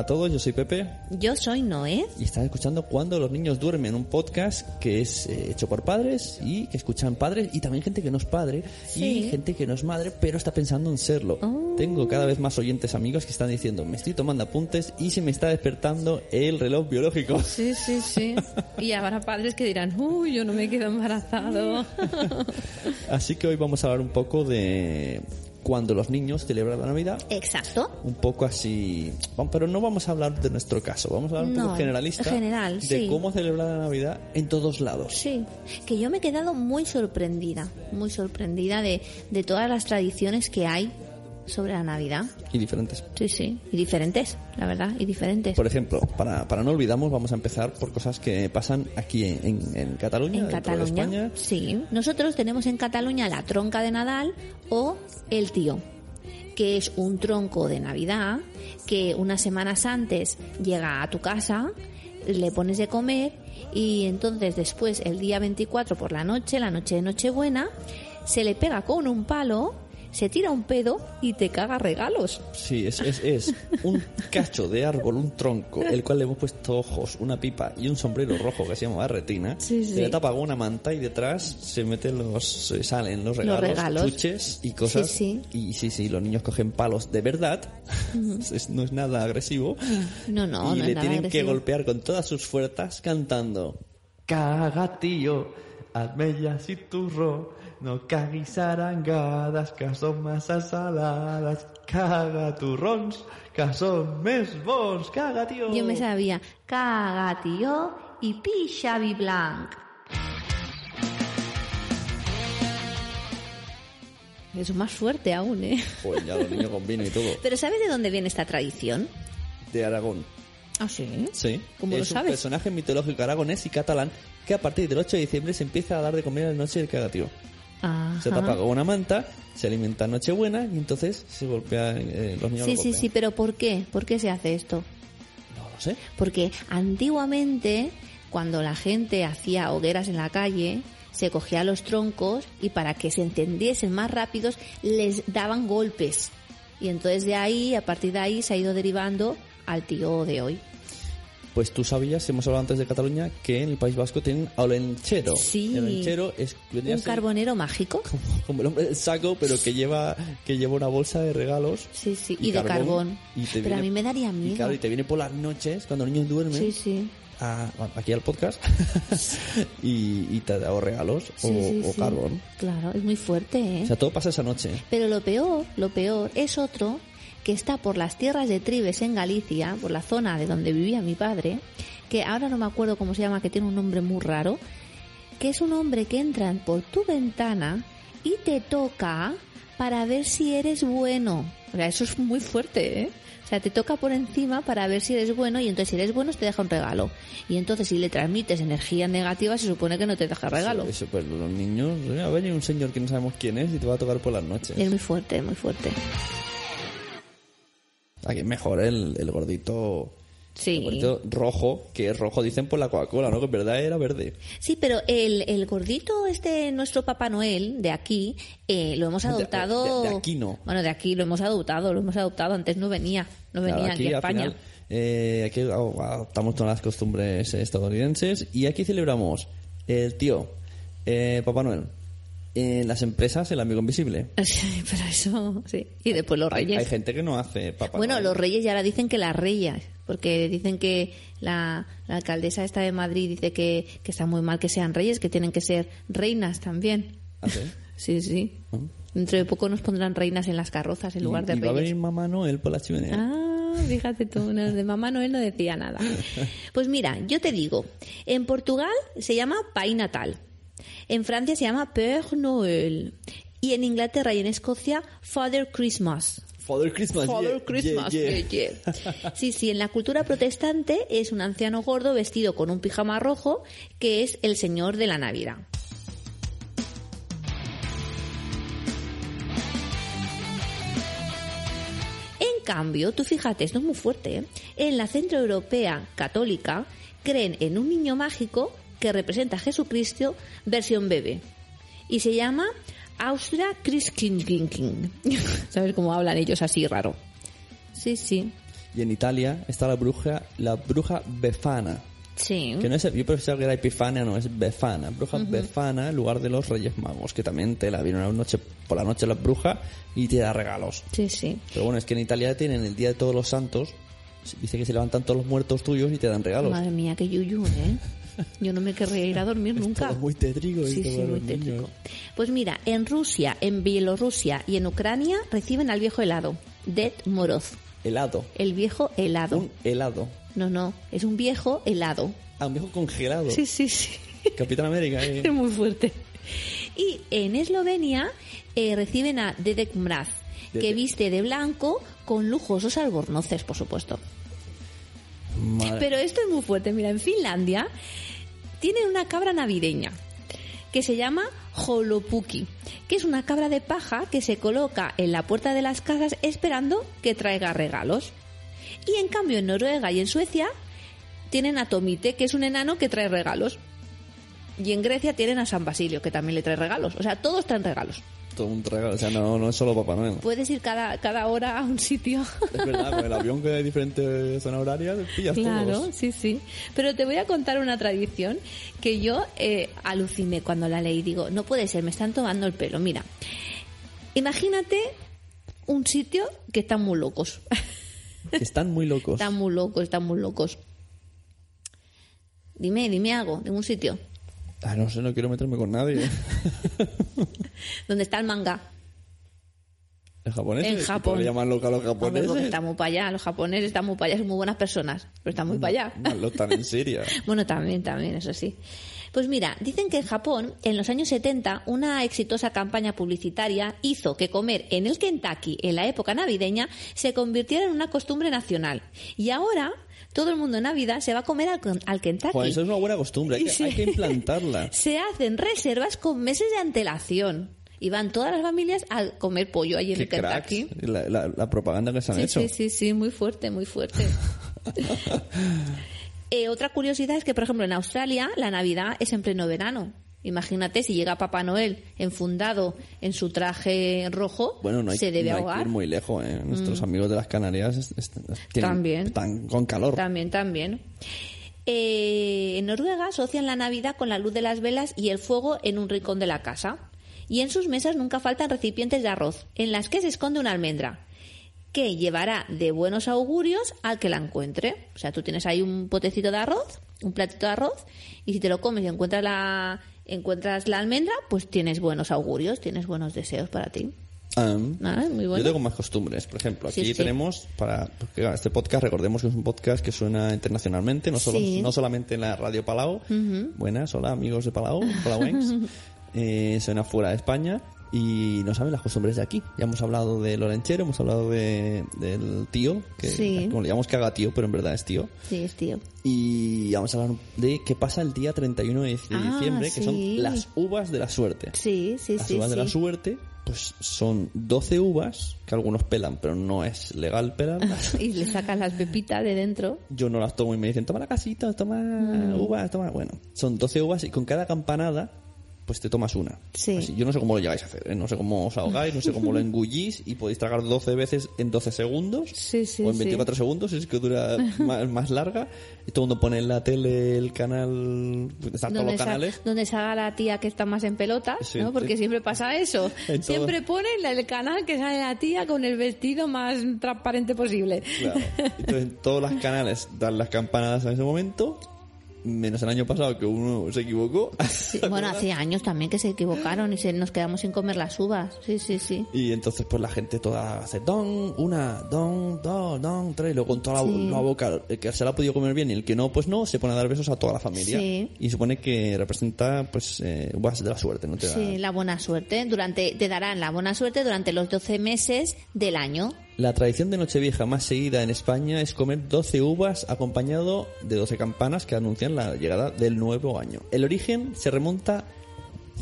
Hola a todos, yo soy Pepe Yo soy Noé. y estás escuchando Cuando los niños duermen, un podcast que es eh, hecho por padres y que escuchan padres y también gente que no es padre Sí. y gente que no es madre pero está pensando en serlo. Oh. Tengo cada vez más oyentes amigos que están diciendo me estoy tomando apuntes y se me está despertando el reloj biológico. Sí, sí, sí. Y habrá padres que dirán, uy, yo no me quedo embarazado. Así que hoy vamos a hablar un poco de cuando los niños celebran la Navidad Exacto. un poco así, pero no vamos a hablar de nuestro caso, vamos a hablar un No, poco generalista general, de sí. cómo celebrar la Navidad en todos lados. Sí, que yo me he quedado muy sorprendida, muy sorprendida de, de todas las tradiciones que hay sobre la Navidad. Y diferentes. Sí, sí, y diferentes, la verdad, y diferentes. Por ejemplo, para, para no olvidamos, vamos a empezar por cosas que pasan aquí en, en Cataluña, En de Cataluña, España. sí. Nosotros tenemos en Cataluña la tronca de Nadal o el tío, que es un tronco de Navidad que unas semanas antes llega a tu casa, le pones de comer y entonces después, el día 24 por la noche, la noche de Nochebuena, se le pega con un palo, se tira un pedo y te caga regalos. Sí, es, es, es un cacho de árbol, un tronco, el cual le hemos puesto ojos, una pipa y un sombrero rojo que se llama retina. Sí, sí. Se le tapa con una manta y detrás se meten los, se salen los regalos, regalos. chuches y cosas. Sí, Y sí, sí, los niños cogen palos de verdad. Es- no es nada agresivo. No, no, y no le tienen que golpear con todas sus fuerzas cantando Caga tío, almellas y turro No caguis arangadas que son masas saladas Caga turrons que son més bons Caga tío Yo me sabía caga tío y pi Xavi Blanc. Eso más fuerte aún, ¿eh? Pues ya los niños con vino y todo Pero ¿sabes de dónde viene esta tradición? De Aragón Ah, sí. Sí ¿Cómo Es lo un sabes? personaje mitológico aragonés y catalán Que a partir del 8 de diciembre se empieza a dar de comer a la noche del caga tío Ajá. Se tapa con una manta, se alimenta en Nochebuena y entonces se golpea eh, los niños. Sí, lo sí, sí, pero ¿por qué? ¿Por qué se hace esto? No lo sé. Porque antiguamente, cuando la gente hacía hogueras en la calle, se cogía los troncos y para que se encendiesen más rápidos les daban golpes. Y entonces de ahí, a partir de ahí, se ha ido derivando al tío de hoy. Pues tú sabías, hemos hablado antes de Cataluña, que en el País Vasco tienen olenchero. Sí. El olenchero es Un carbonero mágico. como el hombre del saco, pero que lleva que lleva una bolsa de regalos. Sí, sí, y, de carbón. y Pero a mí me daría Y miedo. claro, y te viene por las noches, cuando los niños duermen, Sí, sí. a- aquí al podcast, y, y te da o regalos o, Sí, o sí. carbón. Claro, es muy fuerte, ¿eh? O sea, todo pasa esa noche. Pero lo peor, lo peor es otro que está por las tierras de Tribes en Galicia, por la zona de donde vivía mi padre, que ahora no me acuerdo cómo se llama, que tiene un nombre muy raro, que es un hombre que entra por tu ventana y te toca para ver si eres bueno. O sea, eso es muy fuerte, ¿eh? O sea, te toca por encima para ver si eres bueno y entonces si eres bueno te deja un regalo. Y entonces si le transmites energía negativa se supone que no te deja regalo. Eso, pues los niños, a ver, hay un señor que no sabemos quién es y te va a tocar por las noches. Es muy fuerte, muy fuerte. Aquí es mejor el, el gordito. Sí. El gordito rojo, que es rojo, dicen por la Coca-Cola, ¿no? Que en verdad era verde. Sí, pero el, el gordito, este, nuestro Papá Noel, de aquí, eh, lo hemos adoptado. de- de aquí no. Bueno, de aquí lo hemos adoptado, lo hemos adoptado. Antes no venía, no venía Claro, aquí, a al España. final, eh, aquí oh, adoptamos todas las costumbres estadounidenses y aquí celebramos el tío, eh, Papá Noel, en las empresas el amigo invisible. Sí, pero eso, sí. Y después los reyes. hay gente que no hace Papá bueno, Noel. los reyes ya ahora dicen que las reyes, porque dicen que la, la alcaldesa esta de Madrid dice que, que está muy mal que sean reyes, que tienen que ser reinas también. ¿Ah, sí? Sí, sí. Ah. Dentro de poco nos pondrán reinas en las carrozas en lugar de y va a reyes. venir Mamá Noel por la chimenea. Ah, fíjate tú, no, de mamá Noel no decía nada. Pues mira, yo te digo, en Portugal se llama Pai Natal, en Francia se llama Père Noël y en Inglaterra y en Escocia Father Christmas. Father Christmas. Father yeah, Christmas, yeah, yeah. yeah, yeah. Sí, sí, en la cultura protestante es un anciano gordo vestido con un pijama rojo que es el señor de la Navidad. En cambio, tú fíjate, esto es muy fuerte, ¿eh? en la centroeuropea católica creen en un niño mágico que representa a Jesucristo versión bebé. Y se llama Austria Christkind. ¿Sabes cómo hablan ellos así raro? Sí, sí. Y en Italia está la bruja, la bruja Befana. Sí. Que no es, yo pensaba que era Epifania, no, es Befana. Bruja Befana en lugar de los Reyes Magos, que también te la viene una noche, por la noche la bruja y te da regalos. Sí, sí. Pero bueno, es que en Italia tienen el Día de Todos los Santos, dice que se levantan todos los muertos tuyos y te dan regalos. Madre mía, qué yuyu, ¿eh? Yo no me querría ir a dormir nunca. Todo muy tétrico. y Sí, todo sí, muy niños. Pues mira, en Rusia, en Bielorrusia y en Ucrania reciben al viejo helado, Ded Moroz. Helado. El viejo helado. Un helado. No, no, es un viejo helado. Ah, un viejo congelado. Sí, sí, sí. Capitán América. eh. Es muy fuerte. Y en Eslovenia eh, reciben a Dedek Mraz, que viste de blanco con lujosos albornoces, por supuesto. Madre- Pero esto es muy fuerte. Mira, en Finlandia tienen una cabra navideña que se llama Holopuki, que es una cabra de paja que se coloca en la puerta de las casas esperando que traiga regalos. Y en cambio en Noruega y en Suecia tienen a Tomite, que es un enano que trae regalos. Y en Grecia tienen a San Basilio, que también le trae regalos. O sea, todos traen regalos. Todo un regalo. O sea, no, no es solo Papá Noel. Puedes ir cada, cada hora a un sitio. Es verdad, con el avión que hay diferentes zonas horarias, pillas Claro, todos. sí, sí. Pero te voy a contar una tradición que yo eh, aluciné cuando la leí. Digo, no puede ser, me están tomando el pelo. Mira, imagínate un sitio que están muy locos. Están muy locos. están muy locos, están muy locos. Dime, dime algo de un sitio Ah, no sé, no quiero meterme con nadie. donde está el manga. ¿El japonés? En Japón. ¿Le llaman loca a los Hombre, japoneses? porque está muy para allá. Los japoneses están muy para allá, son muy buenas personas, pero están muy para allá. Lo están en Siria. Bueno, también, también, eso sí. Pues mira, dicen que en Japón, en los años 70, una exitosa campaña publicitaria hizo que comer en el Kentucky en la época navideña se convirtiera en una costumbre nacional. Y ahora todo el mundo en Navidad se va a comer al, al Kentucky. Joder, eso es una buena costumbre, hay que, Sí. hay que implantarla. Se hacen reservas con meses de antelación. Y van todas las familias a comer pollo allí en el Kentucky. La, la- la propaganda que se han Sí, hecho. sí, sí, sí, muy fuerte, muy fuerte. Eh, otra curiosidad es que, por ejemplo, en Australia la Navidad es en pleno verano. Imagínate si llega Papá Noel enfundado en su traje rojo, Bueno, no hay, se debe no hay que ahogar. Mm. ir muy lejos. ¿eh? Nuestros amigos de las Canarias tienen- También. están con calor. También, también. Eh, en Noruega asocian la Navidad con la luz de las velas y el fuego en un rincón de la casa. Y en sus mesas nunca faltan recipientes de arroz, en las que se esconde una almendra, que llevará de buenos augurios al que la encuentre. O sea, tú tienes ahí un potecito de arroz, un platito de arroz, y si te lo comes y encuentras la, encuentras la almendra, pues tienes buenos augurios, tienes buenos deseos para ti. Ah, muy bueno. Yo tengo más costumbres. Por ejemplo, aquí Sí, sí. tenemos para porque, claro, este podcast, recordemos que es un podcast que suena internacionalmente, no solo Sí. no solamente en la radio Palau. Buenas, hola amigos de Palau, Palauencs. eh, suena fuera de España y no saben las costumbres de aquí. Ya hemos hablado de Lorenchero, hemos hablado de, del tío, que Sí. como le llamamos que haga tío, pero en verdad es tío. Sí, es tío. Y vamos a hablar de qué pasa el día 31 de Ah, diciembre, que sí. son las uvas de la suerte. Sí, sí, Las sí. uvas de la sí. suerte, pues son 12 uvas, que algunos pelan, pero no es legal pelarlas. y le sacas las pepitas de dentro. Yo no las tomo y me dicen, toma la casita, toma Mm. uvas, toma... Bueno, son 12 uvas y con cada campanada, pues te tomas una. Sí. Así, yo no sé cómo lo llegáis a hacer, ¿eh? no sé cómo os ahogáis, no sé cómo lo engullís y podéis tragar 12 veces en 12 segundos Sí, sí, o en sí. 24 segundos, es que dura más, más larga. Y todo el mundo pone en la tele el canal, están todos los sa- canales. donde salga la tía que está más en pelotas, Sí, ¿no? Porque siempre pasa eso. En. Siempre ponen el canal que sale la tía con el vestido más transparente posible. Claro. Entonces, todos los canales dan las campanadas en ese momento, menos el año pasado que uno se equivocó. Sí, bueno, hace años también que se equivocaron y se nos quedamos sin comer las uvas. Sí, sí, sí. Y entonces, pues la gente toda hace don, una, don, dos, don, tres, y luego con toda la, Sí. la boca, el que se la ha podido comer bien y el que no, pues no, se pone a dar besos a toda la familia. Sí. Y supone que representa, pues, eh, uvas de la suerte, ¿no? Te da- Sí, la buena suerte. Durante, te darán la buena suerte durante los 12 meses del año. La tradición de Nochevieja más seguida en España es comer 12 uvas acompañado de 12 campanas que anuncian la llegada del nuevo año. El origen se remonta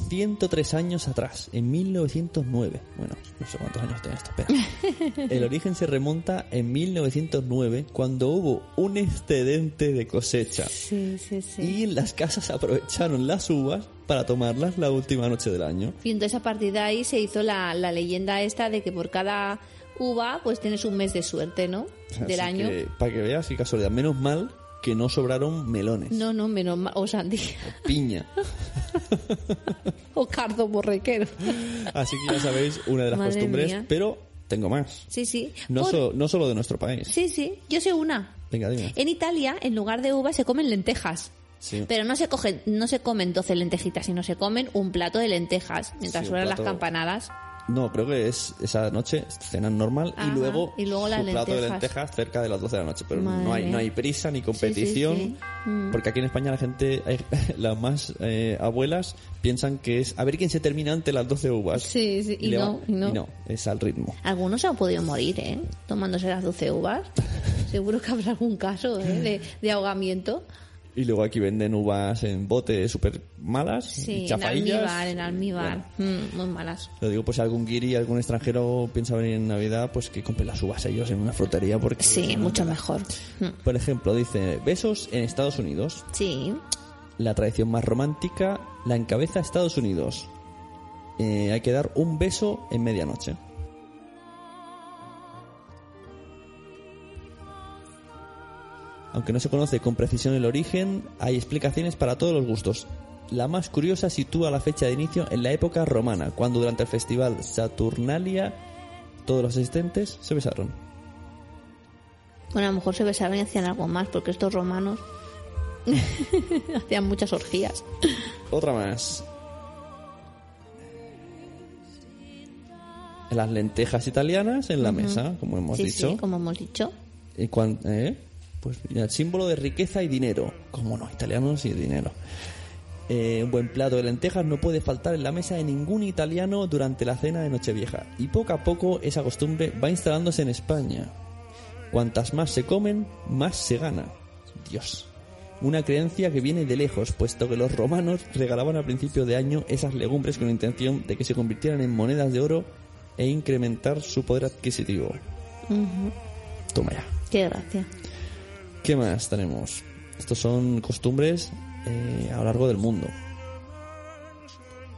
103 años atrás, en 1909. Bueno, no sé cuántos años tiene esto, espera. El origen se remonta en 1909 cuando hubo un excedente de cosecha. Sí, sí, sí. Y las casas aprovecharon las uvas para tomarlas la última noche del año. Y entonces a partir de ahí se hizo la, la leyenda esta de que por cada uva, pues tienes un mes de suerte, ¿no? Del Así año. que, para que veas, qué casualidad. Menos mal que no sobraron melones. No, no, menos mal. O sandía. Piña. o cardo borrequero. Así que ya sabéis, una de las Madre costumbres. mía. Pero tengo más. Sí, sí. No, Por- so- no solo de nuestro país. Sí, sí. Yo sé una. Venga, dime. En Italia, en lugar de uvas, se comen lentejas. Sí. Pero no se cogen, no se comen 12 lentejitas, sino se comen un plato de lentejas mientras Sí, suenan las campanadas. No, creo que es esa noche, cenan normal Ajá, y luego, y luego su plato de lentejas. cerca de las 12 de la noche. Pero Madre no hay, mía. no hay prisa ni competición. sí. Mm. Porque aquí en España la gente, hay- las más eh, abuelas, piensan que es a ver quién se termina antes las 12 uvas. Sí, sí, y no, va- y no. es al ritmo. Algunos se han podido morir, ¿eh? Tomándose las 12 uvas. Seguro que habrá algún caso ¿eh? de, de ahogamiento. Y luego aquí venden uvas en bote súper malas, Sí, en almíbar, en almíbar. Mm, muy malas. Lo digo, pues si algún guiri, algún extranjero piensa venir en Navidad, pues que compre las uvas ellos en una frutería porque... Sí, mucho mejor. Mm, Por ejemplo, dice, besos en Estados Unidos. Sí. La tradición más romántica la encabeza Estados Unidos. Eh, hay que dar un beso en medianoche. Aunque no se conoce con precisión el origen, hay explicaciones para todos los gustos. La más curiosa sitúa la fecha de inicio en la época romana, cuando durante el festival Saturnalia todos los asistentes se besaron. Bueno, a lo mejor se besaron y hacían algo más, porque estos romanos hacían muchas orgías. Otra más. Las lentejas italianas en la mesa, como hemos sí, dicho. sí, como hemos dicho. Y cuan- ¿eh? Pues mira, el símbolo de riqueza y dinero. ¿Cómo no? Italianos y dinero. Eh, un buen plato de lentejas no puede faltar en la mesa de ningún italiano durante la cena de Nochevieja. Y poco a poco esa costumbre va instalándose en España. Cuantas más se comen, más se gana. Dios. Una creencia que viene de lejos, puesto que los romanos regalaban a principio de año esas legumbres con la intención de que se convirtieran en monedas de oro e incrementar su poder adquisitivo. Toma ya. Qué gracia. ¿Qué más tenemos? Estos son costumbres eh, a lo largo del mundo.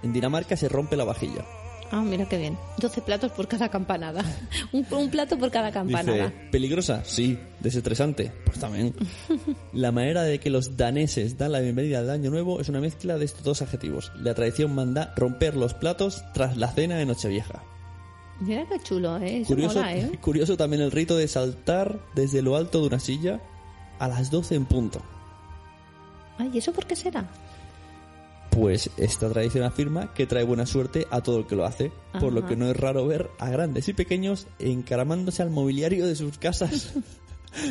En Dinamarca se rompe la vajilla. Ah, mira qué bien. 12 platos por cada campanada. un, un plato por cada campanada. Dice, ¿peligrosa? Sí. ¿Desestresante? Pues también. La manera de que los daneses dan la bienvenida al año nuevo es una mezcla de estos dos adjetivos. La tradición manda romper los platos tras la cena de Nochevieja. Mira qué chulo, ¿eh? Eso Curioso, mola, ¿eh? curioso también el rito de saltar desde lo alto de una silla a las 12 en punto. Ay, ¿y eso por qué será? Pues esta tradición afirma que trae buena suerte a todo el que lo hace, por lo que no es raro ver a grandes y pequeños encaramándose al mobiliario de sus casas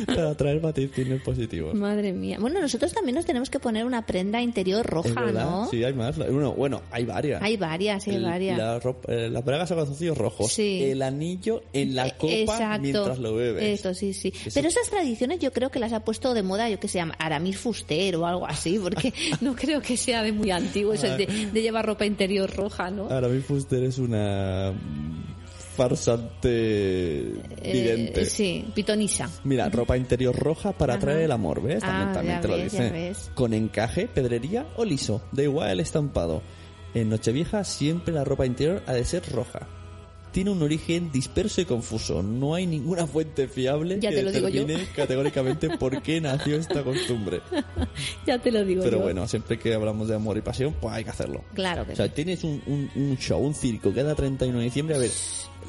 para traer vaticinios positivos. Madre mía. Bueno, nosotros también nos tenemos que poner una prenda interior ¿Es roja? ¿no? Sí, hay más. Bueno, bueno, hay varias. Hay varias, hay El- varias. la ropa- eh, las bragas a calzoncillos rojos. Sí. El anillo en la Eh, copa Exacto. mientras lo bebes. Eso, sí, sí. Eso- Pero esas tradiciones yo creo que las ha puesto de moda, yo que sé, Aramis Fuster o algo así, porque no creo que sea de muy antiguo eso de, de llevar ropa interior roja, ¿no? Ahora mi Fuster es una farsante Eh, vidente. sí, pitonisa. Mira, ropa interior roja para Ajá. atraer el amor, ¿ves? También, Ah, también te lo ves, dice. Con encaje, pedrería o liso, da igual el estampado. En Nochevieja siempre la ropa interior ha de ser roja. Tiene un origen disperso y confuso. No hay ninguna fuente fiable Ya que te lo digo yo. determine categóricamente por qué nació esta costumbre. Ya te lo digo Pero yo. bueno, siempre que hablamos de amor y pasión, pues hay que hacerlo. Claro que O sea, sí. tienes un, un, un show, un circo cada 31 de diciembre, a ver,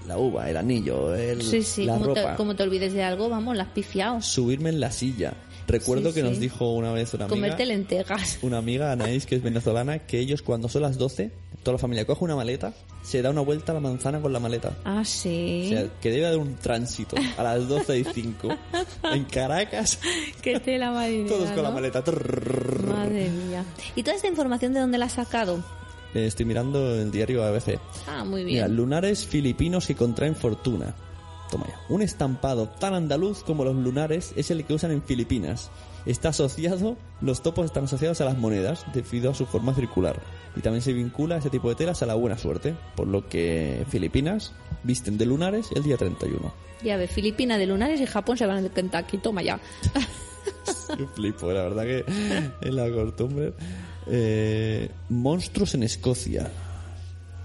la uva, el anillo, el, Sí, sí, la como te, ropa, como te olvides de algo, vamos, las pifiaos. subirme en la silla. Recuerdo Sí, que nos dijo una vez una amiga, Comerte lentejas. una amiga, Anaís, que es venezolana, que ellos cuando son las 12, toda la familia coge una maleta, se da una vuelta a la manzana con la maleta. Ah, O sí. sea, que debe haber un tránsito a las 12 y 5 en Caracas, Qué tela marinera, todos con la maleta. Madre mía. ¿Y toda esta información de dónde la has sacado? Eh, Estoy mirando el diario ABC. Ah, muy Mira, bien. lunares filipinos que contraen fortuna. Toma ya. Un estampado tan andaluz como los lunares es el que usan en Filipinas. Está asociado, los topos están asociados a las monedas debido a su forma circular. Y también se vincula ese tipo de telas a la buena suerte, por lo que Filipinas visten de lunares el día 31. Ya ves, Filipina de lunares y Japón se van de Kentucky. Toma ya. Yo flipo, la verdad que es la costumbre. Eh, monstruos en Escocia.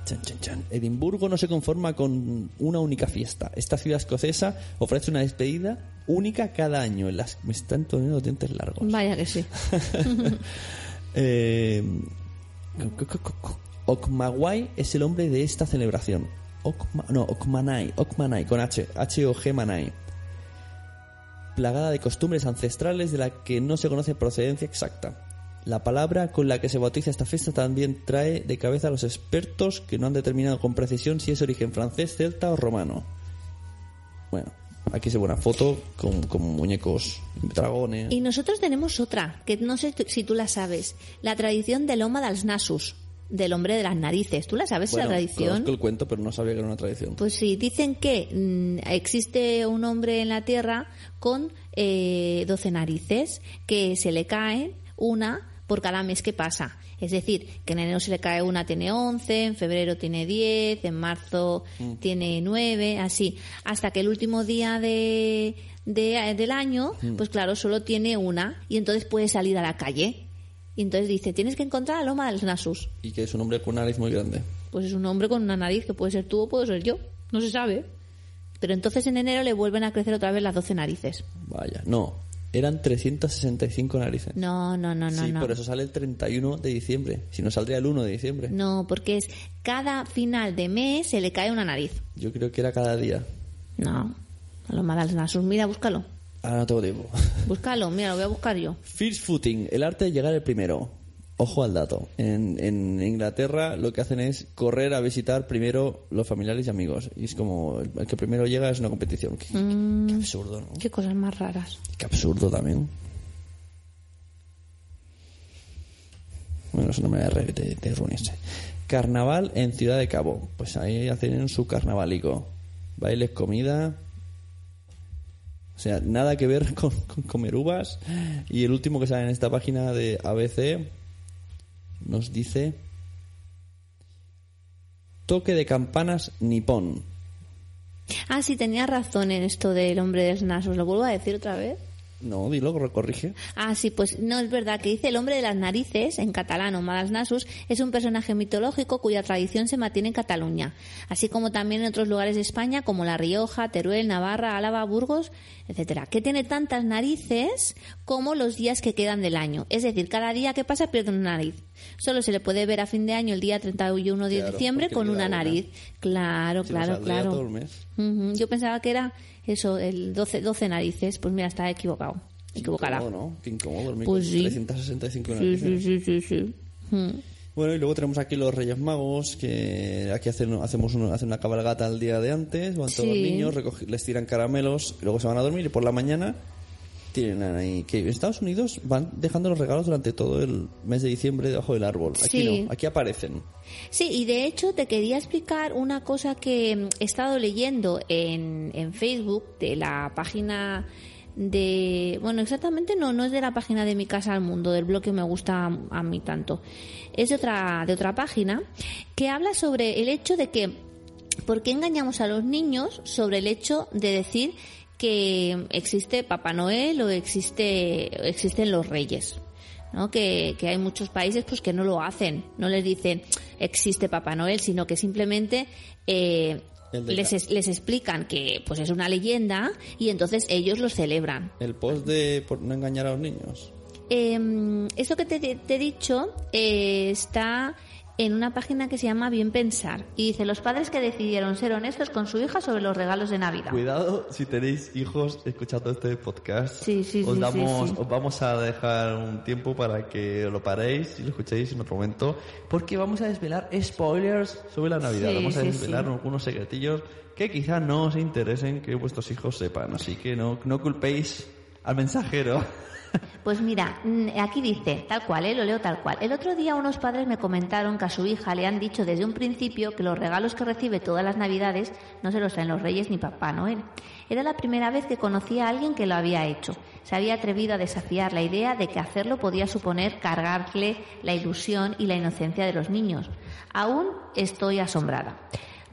Chan, chan, chan. Edimburgo no se conforma con una única fiesta. Esta ciudad escocesa ofrece una despedida única cada año. Las... Me están poniendo dientes largos. Vaya que sí. Eh, Okmawai es el nombre de esta celebración. Okma- no, Okmanai, Okmanai, con H, H-O-G Manai. Plagada de costumbres ancestrales de la que no se conoce procedencia exacta. La palabra con la que se bautiza esta fiesta también trae de cabeza a los expertos que no han determinado con precisión si es origen francés, celta o romano. Bueno, aquí se ve una foto con, con muñecos, dragones. Y nosotros tenemos otra, que no sé si tú la sabes. La tradición del Homa dels Nasus, del hombre de las narices. ¿Tú la sabes Bueno, esa tradición? conozco el cuento, pero no sabía que era una tradición. Pues sí, dicen que mm, existe un hombre en la Tierra con eh, 12 narices que se le caen una por cada mes que pasa. Es decir, que en enero se le cae una, tiene 11, en febrero tiene 10, en marzo tiene 9, así. Hasta que el último día de, de- del año, pues claro, solo tiene una y entonces puede salir a la calle. Y entonces dice, tienes que encontrar a Loma de los Nasus. Y que es un hombre con una nariz muy grande. Pues es un hombre con una nariz que puede ser tú o puedo ser yo. No se sabe. Pero entonces en enero le vuelven a crecer otra vez las 12 narices. Vaya, no. Eran 365 narices. No, no, no, no, sí, no. por eso sale el 31 de diciembre. Si no saldría el 1 de diciembre. No, porque es cada final de mes se le cae una nariz. Yo creo que era cada día. No. A los Madals Nasus. Mira, búscalo. Ahora no tengo tiempo. Búscalo, mira, lo voy a buscar yo. First footing, el arte de llegar el primero. Ojo al dato. En, en Inglaterra lo que hacen es correr a visitar primero los familiares y amigos. Y es como el, el que primero llega es una competición. Qué, qué absurdo, ¿no? Qué cosas más raras. Qué absurdo también. Bueno, es una manera de, de, de reunirse. Carnaval en Ciudad de Cabo. Pues ahí hacen su carnavalico. Bailes, comida. O sea, nada que ver con, con comer uvas. Y el último que sale en esta página de ABC nos dice... Toque de campanas nipón. Ah, sí, tenía razón en esto del hombre de los Nasus. ¿Lo vuelvo a decir otra vez? No, dilo, corrige. Ah, sí, pues no es verdad que dice el hombre de las narices, en catalán o Malas Nasus, es un personaje mitológico cuya tradición se mantiene en Cataluña, así como también en otros lugares de España como La Rioja, Teruel, Navarra, Álava, Burgos, etcétera, que tiene tantas narices como los días que quedan del año. Es decir, cada día que pasa pierde una nariz. Solo se le puede ver a fin de año el día 31 de Claro, diciembre con una una. nariz. Claro, Si claro, claro. todo el mes. Ujú, Yo pensaba que era eso, el 12, 12 narices. Pues mira, está equivocado. Equivocada. Incómodo, ¿no? Qué incómodo dormir Pues con sí. 365 Sí, narices. sí, sí, sí, sí. Bueno, y luego tenemos aquí los Reyes Magos, que aquí hacen, hacemos uno- hacen una cabalgata el día de antes, van todos los niños, les tiran caramelos, y luego se van a dormir y por la mañana tienen ahí que en Estados Unidos van dejando los regalos durante todo el mes de diciembre debajo del árbol. Aquí Sí. no, aquí aparecen. Sí, y de hecho te quería explicar una cosa que mm, he estado leyendo en, en Facebook de la página de... Bueno, exactamente no, no es de la página de Mi Casa al Mundo, del blog que me gusta a mí tanto. Es de otra, de otra página que habla sobre el hecho de que... ¿Por qué engañamos a los niños sobre el hecho de decir que existe Papá Noel o existe, existen los reyes? ¿no? Que, que hay muchos países pues que no lo hacen, no les dicen existe Papá Noel, sino que simplemente eh, les, les explican que pues es una leyenda y entonces ellos lo celebran. El post de por no engañar a los niños. Eh, eso que te, te he dicho eh, está en una página que se llama Bien Pensar y dice los padres que decidieron ser honestos con su hija sobre los regalos de Navidad. Cuidado si tenéis hijos escuchando este podcast. Sí, sí, os sí, damos. Os vamos a dejar un tiempo para que lo paréis y lo escuchéis en otro momento. Porque vamos a desvelar spoilers sobre la Navidad. Sí, vamos a desvelar algunos secretillos que quizá no os interesen que vuestros hijos sepan. Así que no, no culpéis al mensajero. Pues mira, mm, aquí dice, tal cual, ¿eh? lo leo tal cual. El otro día unos padres me comentaron que a su hija le han dicho desde un principio que los regalos que recibe todas las navidades no se los traen los reyes ni Papá Noel. Era la primera vez que conocía a alguien que lo había hecho. Se había atrevido a desafiar la idea de que hacerlo podía suponer cargarle la ilusión y la inocencia de los niños. Aún estoy asombrada.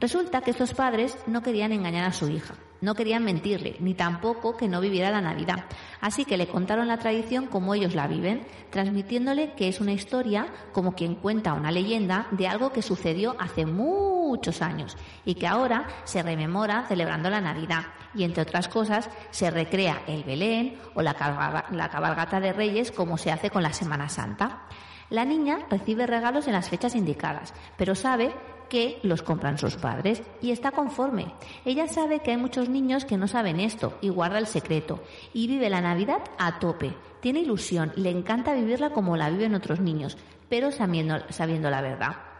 Resulta que estos padres no querían engañar a su hija, no querían mentirle, ni tampoco que no viviera la Navidad. Así que le contaron la tradición como ellos la viven, transmitiéndole que es una historia como quien cuenta una leyenda de algo que sucedió hace muchos años y que ahora se rememora celebrando la Navidad. Y entre otras cosas, se recrea el Belén o la, cabalgata de Reyes como se hace con la Semana Santa. La niña recibe regalos en las fechas indicadas, pero sabe que los compran sus padres y está conforme. Ella sabe que hay muchos niños que no saben esto y guarda el secreto y vive la Navidad a tope. Tiene ilusión, le encanta vivirla como la viven otros niños, pero sabiendo, sabiendo la verdad.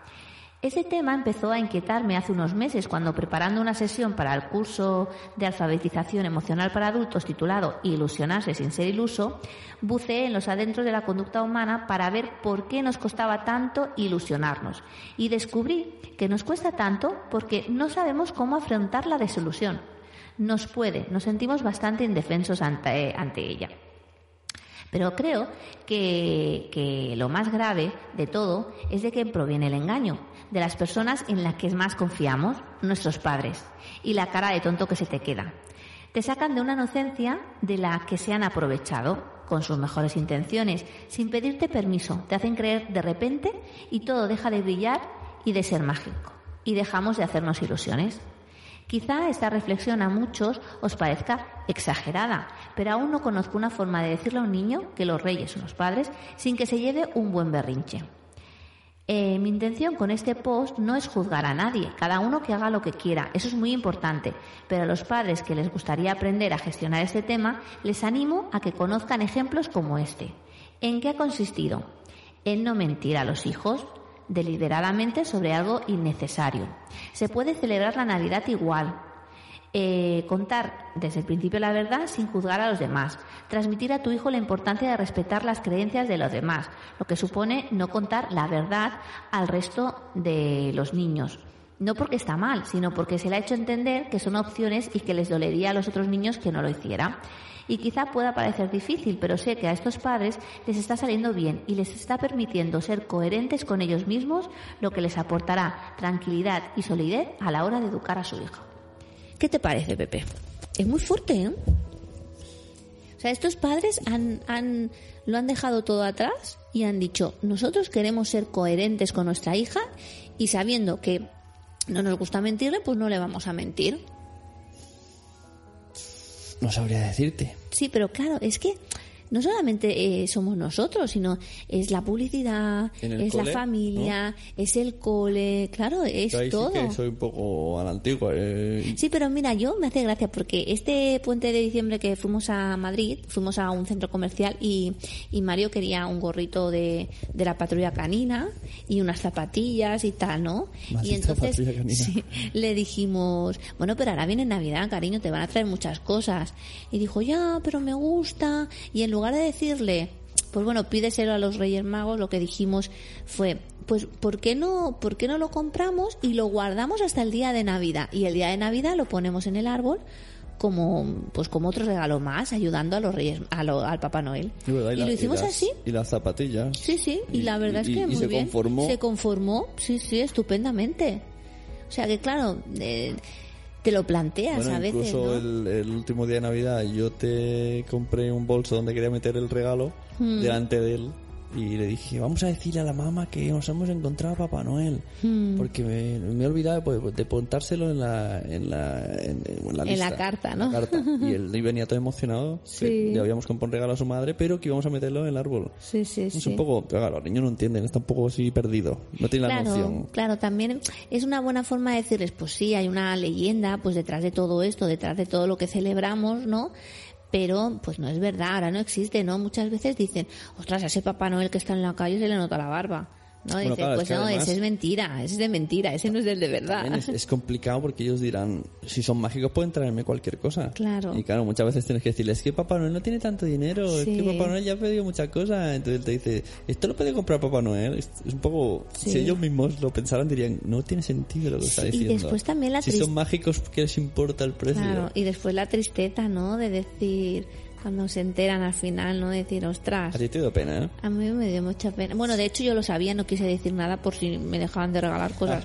Ese tema empezó a inquietarme hace unos meses cuando preparando una sesión para el curso de alfabetización emocional para adultos titulado Ilusionarse sin ser iluso, buceé en los adentros de la conducta humana para ver por qué nos costaba tanto ilusionarnos y descubrí que nos cuesta tanto porque no sabemos cómo afrontar la desilusión. Nos puede, nos sentimos bastante indefensos ante, ella. Pero creo que, que, lo más grave de todo es de que proviene el engaño de las personas en las que más confiamos, nuestros padres, y la cara de tonto que se te queda. Te sacan de una inocencia de la que se han aprovechado con sus mejores intenciones, sin pedirte permiso. Te hacen creer de repente y todo deja de brillar y de ser mágico. Y dejamos de hacernos ilusiones. Quizá esta reflexión a muchos os parezca exagerada, pero aún no conozco una forma de decirle a un niño que los reyes son los padres sin que se lleve un buen berrinche. Eh, mi intención con este post no es juzgar a nadie, cada uno que haga lo que quiera, eso es muy importante, pero a los padres que les gustaría aprender a gestionar este tema, les animo a que conozcan ejemplos como este. ¿En qué ha consistido? En no mentir a los hijos deliberadamente sobre algo innecesario. Se puede celebrar la Navidad igual, eh, contar desde el principio la verdad sin juzgar a los demás, transmitir a tu hijo la importancia de respetar las creencias de los demás, lo que supone no contar la verdad al resto de los niños. No porque está mal, sino porque se le ha hecho entender que son opciones y que les dolería a los otros niños que no lo hiciera. Y quizá pueda parecer difícil, pero sé que a estos padres les está saliendo bien y les está permitiendo ser coherentes con ellos mismos, lo que les aportará tranquilidad y solidez a la hora de educar a su hijo. ¿Qué te parece, Pepe? Es muy fuerte, ¿eh? O sea, estos padres han, han, lo han dejado todo atrás y han dicho, nosotros queremos ser coherentes con nuestra hija y sabiendo que no nos gusta mentirle, pues no le vamos a mentir. No sabría decirte. Sí, pero claro, es que no solamente eh, somos nosotros, sino es la publicidad, es la familia, es el cole, claro, es todo. Sí que soy un poco a la antigua. Eh. Sí, pero mira, yo me hace gracia porque este puente de diciembre que fuimos a Madrid, fuimos a un centro comercial y, y Mario quería un gorrito de, de la patrulla canina y unas zapatillas y tal, ¿no? y entonces le dijimos, bueno, pero ahora viene Navidad, cariño, te van a traer muchas cosas. Y dijo, ya, pero me gusta. Y en lugar de decirle, pues bueno, pídeselo a los Reyes Magos, lo que dijimos fue, pues ¿por qué no, por qué no lo compramos y lo guardamos hasta el día de Navidad? Y el día de Navidad lo ponemos en el árbol como pues como otro regalo más ayudando a los reyes al Papá Noel. Y, lo hicimos así. y las zapatillas. Sí sí y, la verdad es que muy se bien. conformó. Se conformó sí sí estupendamente. O sea que claro eh, te lo planteas a veces. Incluso el, último día de Navidad yo te compré un bolso donde quería meter el regalo hmm. delante de él y le dije, vamos a decirle a la mamá que nos hemos encontrado a Papá Noel. Hmm. Porque me, me, he olvidado de, de pontárselo en la, en la, en, la, en la carta, ¿no? Y él venía todo emocionado. Sí. le habíamos comprado un regalo a su madre, pero que íbamos a meterlo en el árbol. Sí, sí, es un poco, claro, los niños no entienden, está un poco así perdido. No tiene la noción. Claro, también es una buena forma de decirles, pues sí, hay una leyenda, pues detrás de todo esto, detrás de todo lo que celebramos, ¿no? Pero pues no es verdad, ahora no existe, ¿no? Muchas veces dicen, ostras, a ese Papá Noel que está en la calle se le nota la barba. ¿No? Dice, pues no, ese es mentira, ese es de mentira, ese no es del de verdad. Es, complicado porque ellos dirán, si son mágicos pueden traerme cualquier cosa. Claro. Y claro, muchas veces tienes que decirles, es que Papá Noel no tiene tanto dinero, es que Papá Noel ya ha pedido muchas cosas. Entonces él te dice, esto lo puede comprar Papá Noel. Es, un poco, si ellos mismos lo pensaran dirían, no tiene sentido lo que está diciendo. Y después también la Si son mágicos, ¿qué les importa el precio? Claro, y después la tristeza, ¿no? De decir Cuando se enteran al final, ¿no? Decir, ostras. A ti te dio pena, ¿eh? A mí me dio mucha pena. Bueno, de hecho yo lo sabía, no quise decir nada por si me dejaban de regalar cosas.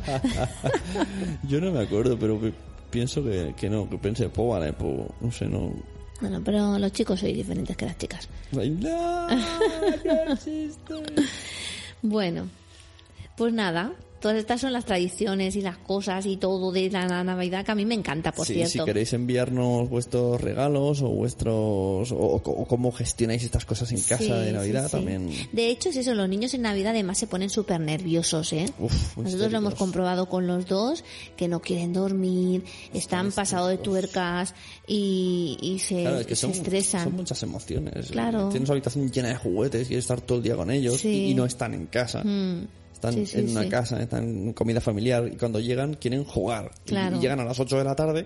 Yo no me acuerdo, pero pi- pienso que, que no, que pensé, pues vale, pues no sé, no. bueno, pero los chicos sois diferentes que las chicas. No. Bueno, pues nada, todas estas son las tradiciones y las cosas y todo de la Navidad que a mí me encanta, por Sí, cierto. si queréis enviarnos vuestros regalos o vuestros o, o- cómo gestionáis estas cosas en casa Sí, de Navidad sí. también. De hecho, es eso, los niños en Navidad además se ponen súper nerviosos, ¿eh? Uf, Nosotros lo hemos comprobado con los dos, que no quieren dormir, están pasados de tuercas y, y se, Claro, es que se son, estresan. son muchas emociones. Claro. Tienes una habitación llena de juguetes, quieres estar todo el día con ellos y no están en casa. Mm. Están Sí, sí, en una sí. casa, están en comida familiar y cuando llegan quieren jugar. Y- Claro. Y, llegan a las 8 de la tarde.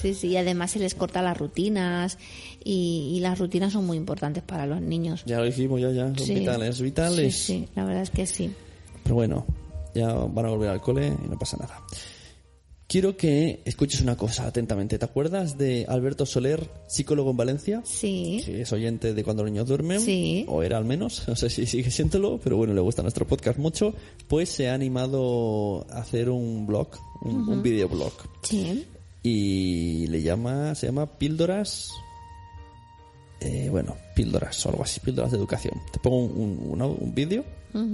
Sí, sí, y además se les corta las rutinas y, y las rutinas son muy importantes para los niños. Ya lo hicimos, ya, ya. Son vitales, vitales. Sí, sí, la verdad es que sí. Pero bueno, ya van a volver al cole y no pasa nada. Quiero que escuches una cosa atentamente. ¿Te acuerdas de Alberto Soler, psicólogo en Valencia? Sí, Sí, es oyente de cuando los niños duermen. Sí. O era al menos. No sé si sigue siéndolo, pero bueno, le gusta nuestro podcast mucho. Pues se ha animado a hacer un blog, un, un videoblog. sí. Y le llama, se llama Píldoras. eh, bueno, píldoras o algo así, píldoras de educación. Te pongo un, un, un au- un vídeo,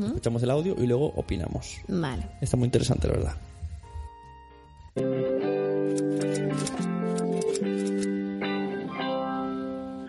escuchamos el audio y luego opinamos. Vale. Está muy interesante, la verdad. Lo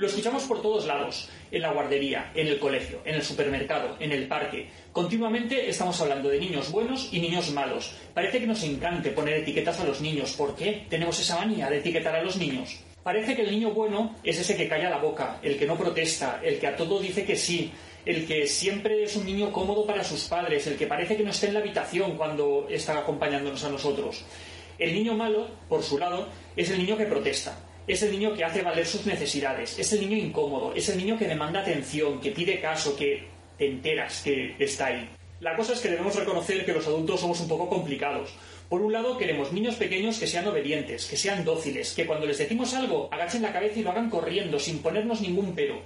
escuchamos por todos lados, en la guardería, en el colegio, en el supermercado, en el parque. Continuamente estamos hablando de niños buenos y niños malos. Parece que nos encante poner etiquetas a los niños. ¿Por qué tenemos esa manía de etiquetar a los niños? Parece que el niño bueno es ese que calla la boca, el que no protesta, el que a todo dice que sí, el que siempre es un niño cómodo para sus padres, el que parece que no está en la habitación cuando está acompañándonos a nosotros. El niño malo, por su lado, es el niño que protesta. Es el niño que hace valer sus necesidades. Es el niño incómodo. Es el niño que demanda atención, que pide caso, que te enteras que está ahí. La cosa es que debemos reconocer que los adultos somos un poco complicados. Por un lado, queremos niños pequeños que sean obedientes, que sean dóciles, que cuando les decimos algo agachen la cabeza y lo hagan corriendo, sin ponernos ningún pero.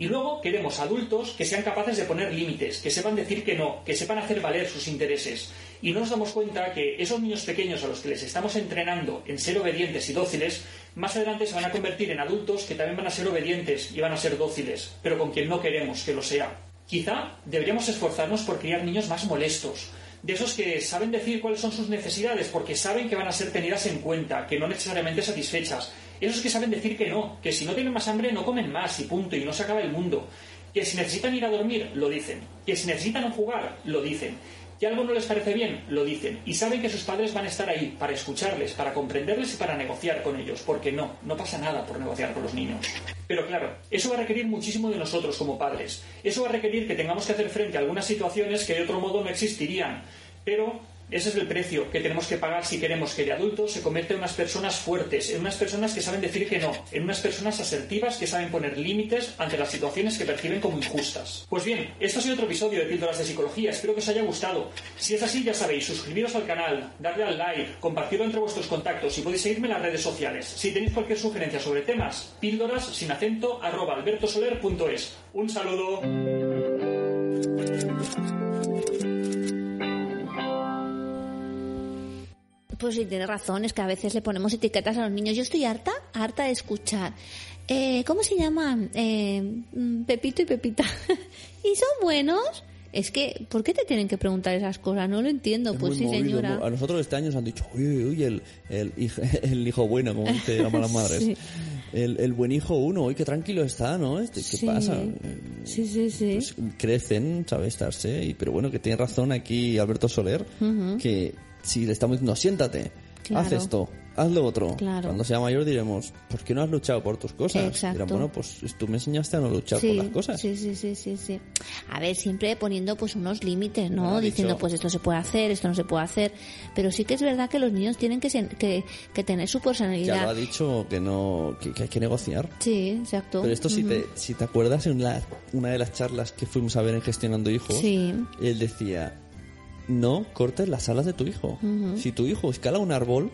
Y luego queremos adultos que sean capaces de poner límites, que sepan decir que no, que sepan hacer valer sus intereses. Y no nos damos cuenta que esos niños pequeños a los que les estamos entrenando en ser obedientes y dóciles, más adelante se van a convertir en adultos que también van a ser obedientes y van a ser dóciles, pero con quien no queremos que lo sea. Quizá deberíamos esforzarnos por criar niños más molestos, de esos que saben decir cuáles son sus necesidades porque saben que van a ser tenidas en cuenta, que no necesariamente satisfechas. Esos que saben decir que no, que si no tienen más hambre no comen más y punto, y no se acaba el mundo. Que si necesitan ir a dormir, lo dicen. Que si necesitan jugar, lo dicen. Que algo no les parece bien, lo dicen. Y saben que sus padres van a estar ahí para escucharles, para comprenderles y para negociar con ellos. Porque no, no pasa nada por negociar con los niños. Pero claro, eso va a requerir muchísimo de nosotros como padres. Eso va a requerir que tengamos que hacer frente a algunas situaciones que de otro modo no existirían. Pero ese es el precio que tenemos que pagar si queremos que de adultos se conviertan en unas personas fuertes, en unas personas que saben decir que no, en unas personas asertivas que saben poner límites ante las situaciones que perciben como injustas. Pues bien, esto ha sido otro episodio de Píldoras de Psicología, espero que os haya gustado. Si es así, ya sabéis, suscribiros al canal, darle al like, compartirlo entre vuestros contactos y podéis seguirme en las redes sociales. Si tenéis cualquier sugerencia sobre temas, píldoras sin acento arroba albertosoler.es. Un saludo. Pues sí, tiene razón, es que a veces le ponemos etiquetas a los niños. Yo estoy harta, harta de escuchar. Eh, ¿Cómo se llaman? Eh, mm, Pepito y Pepita. ¿Y son buenos? Es que, ¿por qué te tienen que preguntar esas cosas? No lo entiendo. Es pues sí, movido, señora. A nosotros este año nos han dicho, uy, uy, uy, el, el, hijo, el hijo bueno, como dice llaman las madres. Sí. El, el buen hijo uno, uy, qué tranquilo está, ¿no? Este, ¿Qué Sí. pasa? Sí, sí, sí. Pues crecen, ¿sabes? Estarse. Y, pero bueno, que tiene razón aquí Alberto Soler, que si le estamos diciendo, siéntate, Claro. haz esto, haz lo otro. Claro. Cuando sea mayor diremos, ¿por qué no has luchado por tus cosas? Exacto. Dirán, bueno, pues tú me enseñaste a no luchar Sí, por las cosas. sí, sí, sí, sí, sí. A ver, siempre poniendo pues unos límites, ¿no? Bueno, Diciendo dicho- pues esto se puede hacer, esto no se puede hacer. Pero sí que es verdad que los niños tienen que, que, que tener su Ya lo ha personalidad. dicho que no que, que hay que negociar. Sí, exacto. Pero esto, si, te, si te acuerdas, en la- una de las charlas que fuimos a ver en Gestionando Hijos, Sí. él decía, no cortes las alas de tu hijo. Si tu hijo escala un árbol,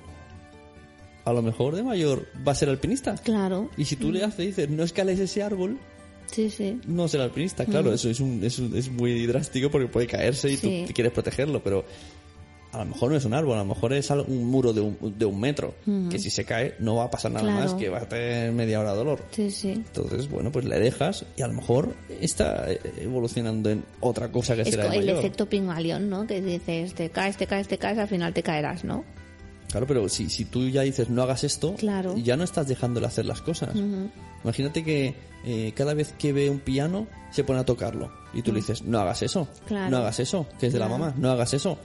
a lo mejor de mayor va a ser alpinista. Claro. Y si tú le haces, dices, no escales ese árbol, Sí, sí. no será alpinista. Claro, eso es, un, es, un- es muy drástico porque puede caerse y Sí. tú quieres protegerlo, pero a lo mejor no es un árbol, a lo mejor es un muro de un, de un metro, que si se cae no va a pasar nada Claro. más que va a tener media hora de dolor. Sí, sí. Entonces, bueno, pues le dejas y a lo mejor está eh, evolucionando en otra cosa que Es será el mayor. efecto pingalión, ¿no? Que dices, te caes, te caes, te caes, al final te caerás, ¿no? Claro, pero si, si tú ya dices no hagas esto, Claro. ya no estás dejándole hacer las cosas. Imagínate que eh, cada vez que ve un piano se pone a tocarlo y tú le dices no hagas eso, Mm. Claro. no hagas eso, que es de la mamá, no hagas eso.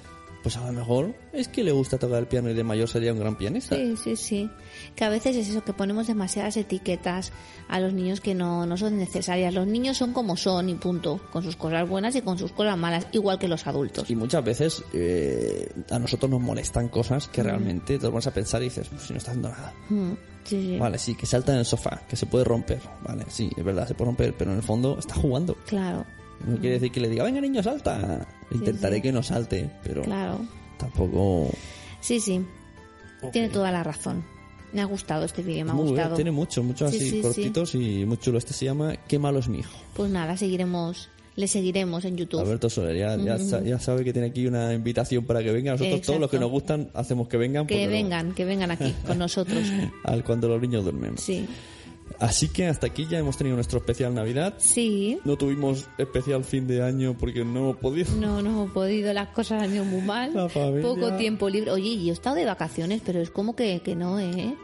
Pues a lo mejor es que le gusta tocar el piano y de mayor sería un gran pianista. Sí, sí, sí. Que a veces es eso, que ponemos demasiadas etiquetas a los niños que no, no son necesarias. Los niños son como son y punto, con sus cosas buenas y con sus cosas malas, igual que los adultos. Y muchas veces eh, a nosotros nos molestan cosas Mm. que realmente te vas a pensar y dices, "Uf, si no está haciendo nada. Mm, Sí, sí. Vale, sí, que salta en el sofá, que se puede romper. Vale, sí, es verdad, se puede romper, pero en el fondo está jugando. Claro, No quiere decir que le diga, venga niño, salta. Intentaré sí. que no salte, pero claro. tampoco... Sí, sí. Tiene toda la razón. Me ha gustado este vídeo, me ha Muy bien, gustado. tiene mucho, mucho Sí, así sí, sí. cortitos y muy chulo. Este se llama Qué malo es mi hijo. Pues nada, seguiremos, le seguiremos en YouTube. Alberto Soler, ya, ya, sa- ya sabe que tiene aquí una invitación para que venga. Nosotros todos los que nos gustan hacemos que vengan. que porque no- vengan, que vengan aquí con nosotros. al cuando los niños duermen. Sí, Así que hasta aquí ya hemos tenido nuestro especial Navidad. sí. No tuvimos especial fin de año porque no hemos podido. No, no hemos podido, las cosas han ido muy mal. La familia. Poco tiempo libre. Oye, y yo he estado de vacaciones, pero es como que, que no, ¿eh?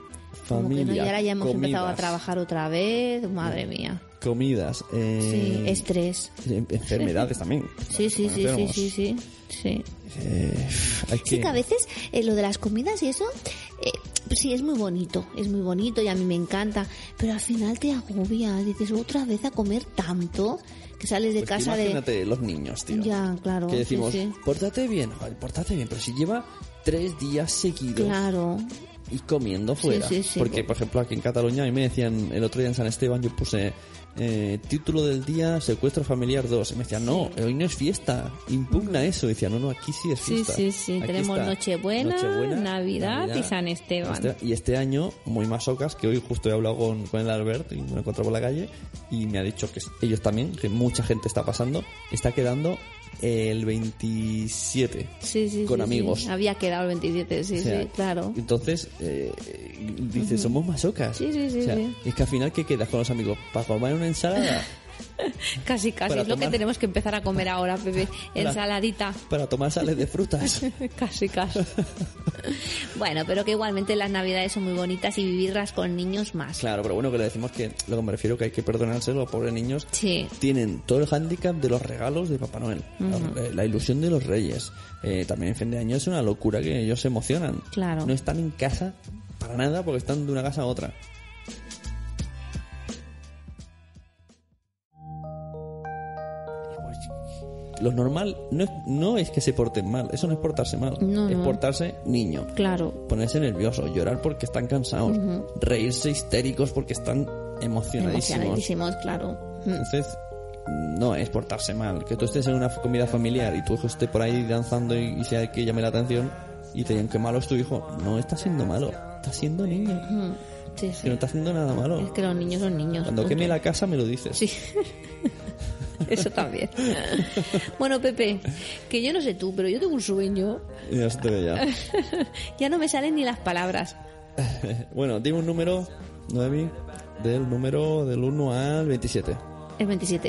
Como que no, y Familia, ahora ya hemos empezado a comidas. trabajar otra vez. Madre mía. Comidas. eh, Sí, estrés. en- Enfermedades también. Sí, sí, sí, sí, sí, sí. Sí, Eh, hay sí que a veces eh, lo de las comidas y eso, eh, sí, es muy bonito, es muy bonito y a mí me encanta, pero al final te agobia, dices otra vez a comer tanto que sales de Pues casa de... imagínate los niños, tío. Ya, claro, Que decimos, sí. pórtate bien, joder, pórtate bien, pero si lleva tres días seguidos Claro, y comiendo fuera. sí. Porque, por ejemplo, aquí en Cataluña, a mí me decían el otro día en San Esteban, yo puse eh, título del día, secuestro familiar 2. Y me decían, no, hoy no es fiesta, impugna eso. Y decía, no, no, aquí sí es Sí, fiesta. sí, sí. Aquí Tenemos está Nochebuena, Navidad y San Esteban. Este- y este año, muy masocas, que hoy justo he hablado con, con el Albert y me lo encontré por la calle y me ha dicho que ellos también, que mucha gente está pasando, está quedando el 27 sí, sí. con sí, amigos. Había quedado el 27, sí, O sea, sí, claro. Entonces, eh, dice, somos masocas. Sí, sí, sí, O sea, sí. Es que al final, ¿qué quedas con los amigos? ¿Para comer una ensalada? Casi, casi. para Es lo que tenemos que empezar a comer ahora, Pepe. Para- Ensaladita. ¿Para tomar sales de frutas? casi, casi. bueno, pero que igualmente las navidades son muy bonitas y vivirlas con niños más. Claro, pero bueno, que le decimos que lo que me refiero que hay que perdonarse los pobres niños. Sí. Tienen todo el hándicap de los regalos de Papá Noel, la, la ilusión de los reyes. Eh, también en fin de año es una locura que ellos se emocionan. Claro. No están en casa para nada porque están de una casa a otra. Lo normal no es, no es que se porten mal, eso no es portarse mal, No, es no. portarse niño. Claro. Ponerse nervioso, llorar porque están cansados, reírse histéricos porque están emocionadísimos. Emocionadísimos, claro. Entonces, no es portarse mal. Que tú estés en una comida familiar y tu hijo esté por ahí danzando y, y sea que llame la atención y te digan que malo es tu hijo. No está siendo malo, está siendo niño. Mm. Sí, Que sí. no está haciendo nada malo. Es que los niños son niños. Cuando punto. queme la casa me lo dices. Sí. Eso también. bueno, Pepe, que yo no sé tú, pero yo tengo un sueño. Ya no me salen ni las palabras. bueno, dime un número, Noemi, del número del 1 al 27. El 27.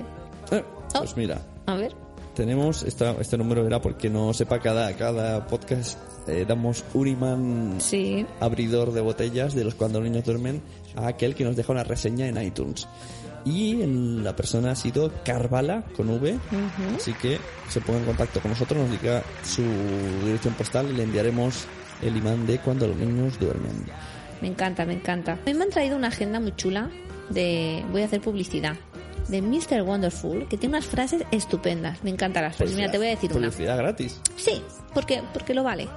Eh, Oh. Pues mira, A ver. tenemos esta, este número era porque no sepa cada cada podcast eh, damos un imán Sí. abridor de botellas de los cuando los niños duermen a aquel que nos deja una reseña en iTunes y el- la persona ha sido Carvala con V así que se ponga en contacto con nosotros nos diga su dirección postal y le enviaremos el imán de cuando los niños duermen Me encanta, me encanta. A mí me han traído una agenda muy chula de... Voy a hacer publicidad. De Mr. Wonderful, que tiene unas frases estupendas. Me encantan las frases. Mira, te voy a decir una. publicidad gratis Sí, porque, porque lo vale.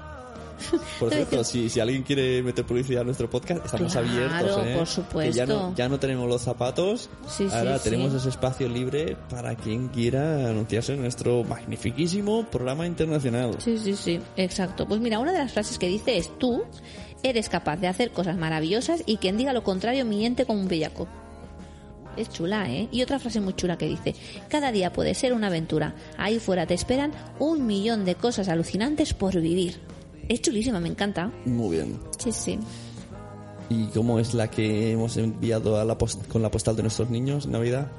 Por cierto, si, si alguien quiere meter publicidad a nuestro podcast, estamos Claro, abiertos. ¿eh? por supuesto. Que ya no, ya no tenemos los zapatos, Sí, ahora sí. tenemos ese espacio libre para quien quiera anunciarse en nuestro magnifiquísimo programa internacional. Sí, sí, sí, exacto. Pues mira, una de las frases que dice es tú Eres capaz de hacer cosas maravillosas y quien diga lo contrario miente como un bellaco. Es chula, ¿eh? Y otra frase muy chula que dice, cada día puede ser una aventura. Ahí fuera te esperan un millón de cosas alucinantes por vivir. Es chulísima, me encanta. Muy bien. Sí, sí. ¿Y cómo es la que hemos enviado a la post- con la postal de nuestros niños en Navidad?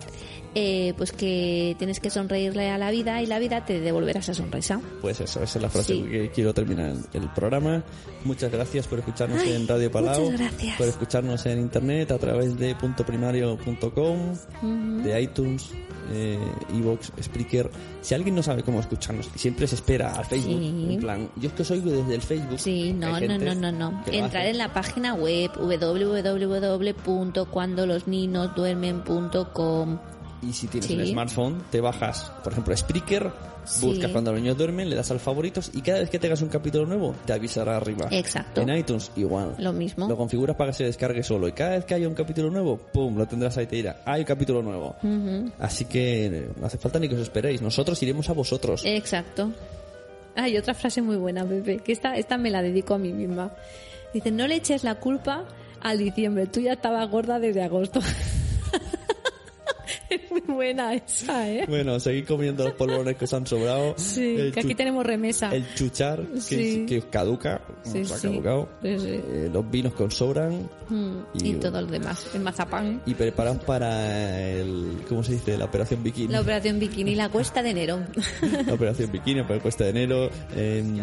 Eh, pues que tienes que sonreírle a la vida y la vida te devolverá esa sonrisa. Pues eso, esa es la frase Sí. que quiero terminar el, programa. Muchas gracias por escucharnos Ay, en Radio Palau, muchas gracias. por escucharnos en internet a través de puntoprimario.com, de iTunes, eh, Evox, Spreaker. Si alguien no sabe cómo escucharnos siempre se espera al Facebook, Sí. en plan, yo es que os oigo desde el Facebook. Sí, no, no, no, no, no. Entrar en la página web www.cuandolosninos.duermen.com Y si tienes Sí. un smartphone, te bajas, por ejemplo, Spreaker, Sí. buscas cuando los niños duermen, le das al favoritos y cada vez que tengas un capítulo nuevo, te avisará arriba. Exacto. En iTunes, igual. Lo mismo. Lo configuras para que se descargue solo. Y cada vez que haya un capítulo nuevo, ¡pum! Lo tendrás ahí, te dirá, hay un capítulo nuevo. Así que no hace falta ni que os esperéis. Nosotros iremos a vosotros. Exacto. Hay otra frase muy buena, Pepe, que esta, esta me la dedico a mí misma. Dice, no le eches la culpa al diciembre, tú ya estabas gorda desde agosto. es muy buena esa, ¿eh? Bueno, seguid comiendo los polvorones que os han sobrado. Sí, El que aquí tenemos remesa. El chuchar, que, Sí. que os caduca. Sí, os ha caducado. Sí, sí. Eh, los vinos que os sobran. Mm, y- y, todo lo demás. El mazapán. Y preparaos para el. ¿Cómo se dice? La operación bikini. La operación bikini, la cuesta de enero. La operación bikini para el cuesta de enero. En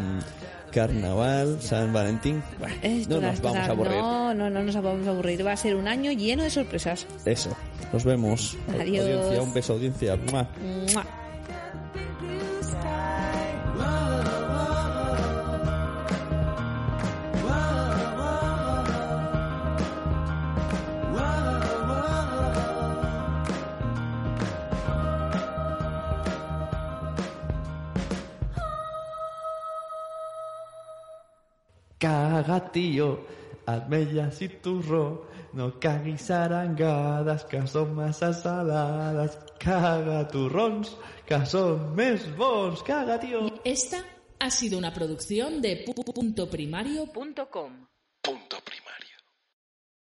Carnaval, San Valentín. Bueno, Es no nos vamos a aburrir. No, no, no nos vamos a aburrir. Va a ser un año lleno de sorpresas. Eso. Nos vemos. Adiós. Audiencia, un beso, audiencia. ¡Mua! ¡Mua! Cagatío, almellas y turro, no caguis arangadas, que son masas saladas. Caga turrons, que son més bons. Caga, tío. Esta ha sido una producción de pu- pu- puntoprimario.com.